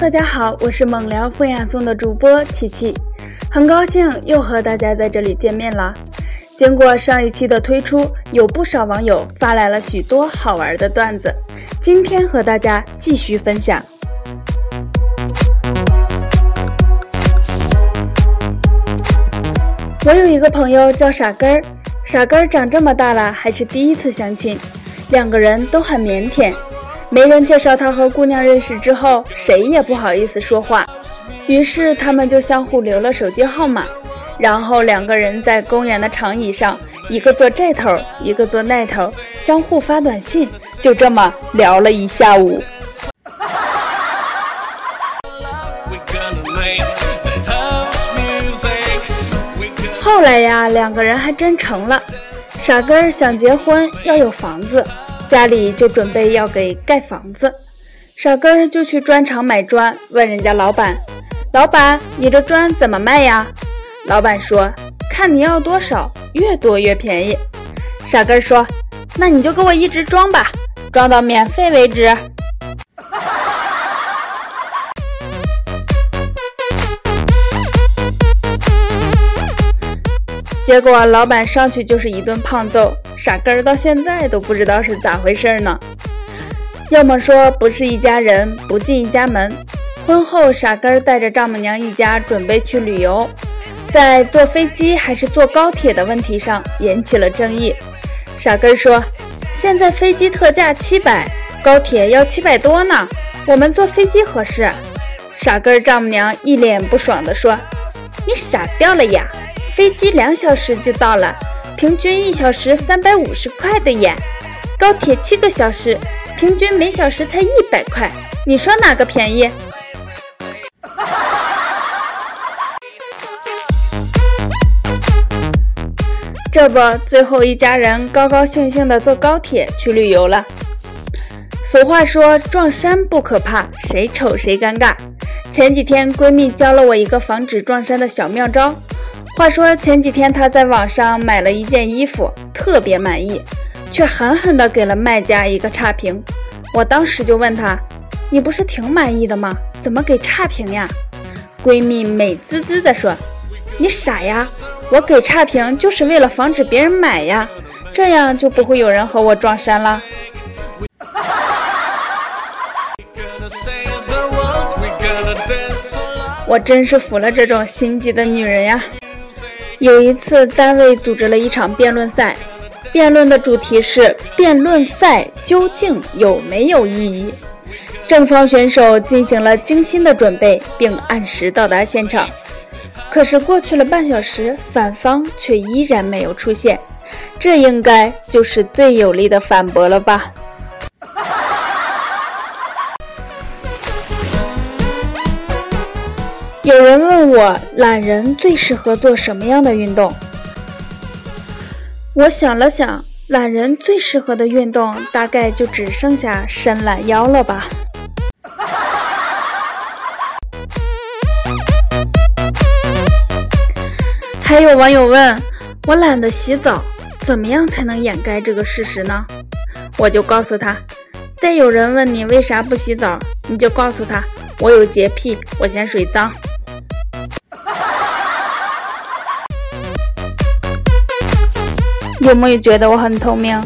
大家好，我是猛聊风雅颂的主播琪琪，很高兴又和大家在这里见面了。经过上一期的推出，有不少网友发来了许多好玩的段子，今天和大家继续分享。我有一个朋友叫傻根儿，傻根儿长这么大了还是第一次相亲，两个人都很腼腆。没人介绍他和姑娘认识之后，谁也不好意思说话，于是他们就相互留了手机号码，然后两个人在公园的长椅上，一个坐这头，一个坐那头，相互发短信，就这么聊了一下午。后来呀，两个人还真成了。傻根儿想结婚要有房子。家里就准备要给盖房子，傻根儿就去砖厂买砖，问人家老板：“老板，你这砖怎么卖呀？”老板说：“看你要多少，越多越便宜。”傻根儿说：“那你就给我一直装吧，装到免费为止。” 结果老板上去就是一顿胖揍。傻根儿到现在都不知道是咋回事呢。要么说不是一家人，不进一家门。婚后，傻根儿带着丈母娘一家准备去旅游，在坐飞机还是坐高铁的问题上引起了争议。傻根儿说：“现在飞机特价七百，高铁要七百多呢，我们坐飞机合适。”傻根儿丈母娘一脸不爽地说：“你傻掉了呀？飞机两小时就到了。”平均一小时三百五十块的耶，高铁七个小时，平均每小时才一百块，你说哪个便宜？这不，最后一家人高高兴兴的坐高铁去旅游了。俗话说，撞衫不可怕，谁丑谁尴尬。前几天闺蜜教了我一个防止撞衫的小妙招。话说前几天他在网上买了一件衣服，特别满意，却狠狠地给了卖家一个差评。我当时就问他：“你不是挺满意的吗？怎么给差评呀？”闺蜜美滋滋地说：“你傻呀，我给差评就是为了防止别人买呀，这样就不会有人和我撞衫了。”我真是服了这种心机的女人呀！有一次，单位组织了一场辩论赛，辩论的主题是辩论赛究竟有没有意义。正方选手进行了精心的准备，并按时到达现场。可是过去了半小时，反方却依然没有出现，这应该就是最有力的反驳了吧？有人问我，懒人最适合做什么样的运动？我想了想，懒人最适合的运动大概就只剩下伸懒腰了吧。还有网友问我懒得洗澡，怎么样才能掩盖这个事实呢？我就告诉他，再有人问你为啥不洗澡，你就告诉他，我有洁癖，我嫌水脏。有没有觉得我很聪明？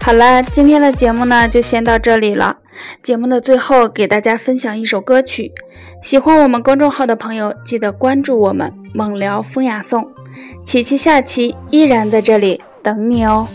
好了，今天的节目呢就先到这里了。节目的最后给大家分享一首歌曲，喜欢我们公众号的朋友记得关注我们“猛聊风雅颂”，琪琪下期依然在这里等你哦。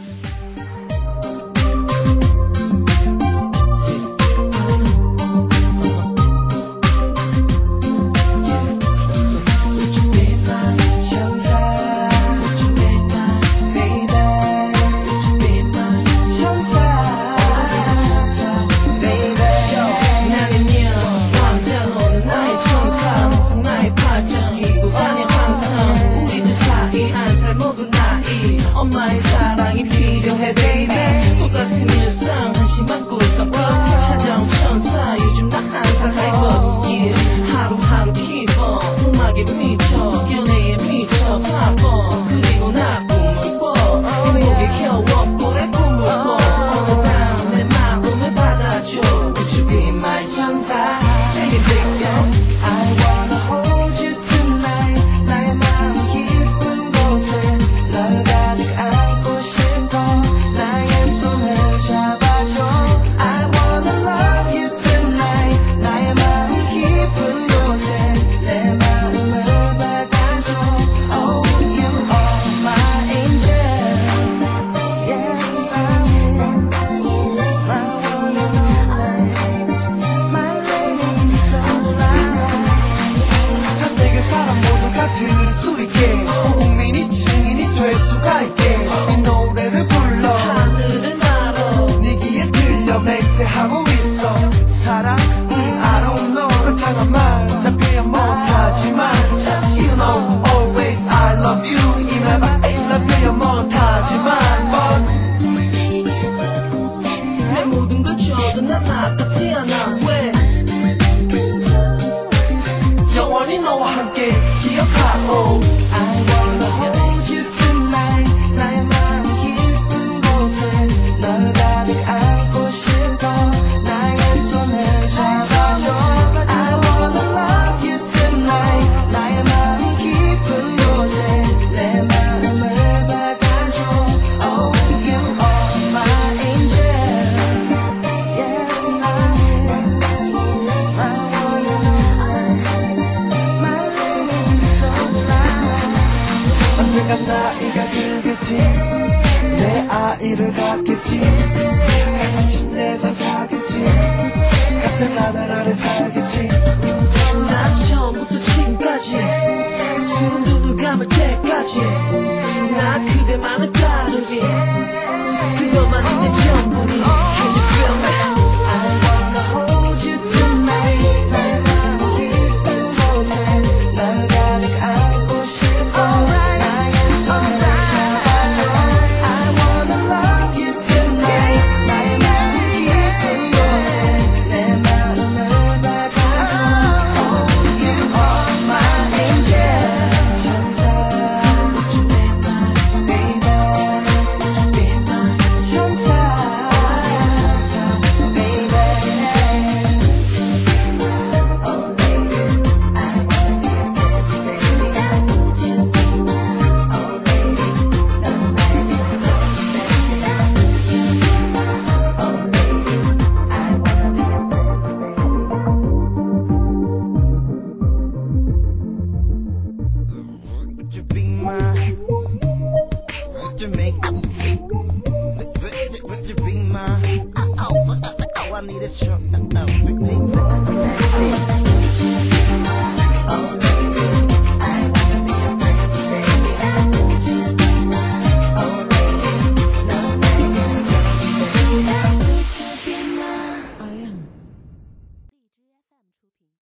엄마의 사랑이 필요해 baby. 똑같은 일상 한심한 꿀상 버스 찾아온 천사 요즘 나 항상 high 버스 yeah. 하루하루 기뻐 음악에 미쳐 연애에 미쳐 바빠. 그리고 나 꿈을 꿔. 행복에 겨워. 맹세하고 있어. 사랑? 음, I don't know. 그렇다는 말난 표현 못하지만 Just you know always I love you. 이 말만 난 표현 못하지만 But 내 모든 걸 줘도 난 아깝지 않아. 왜? 영원히 너와 함께 기억하고 谢。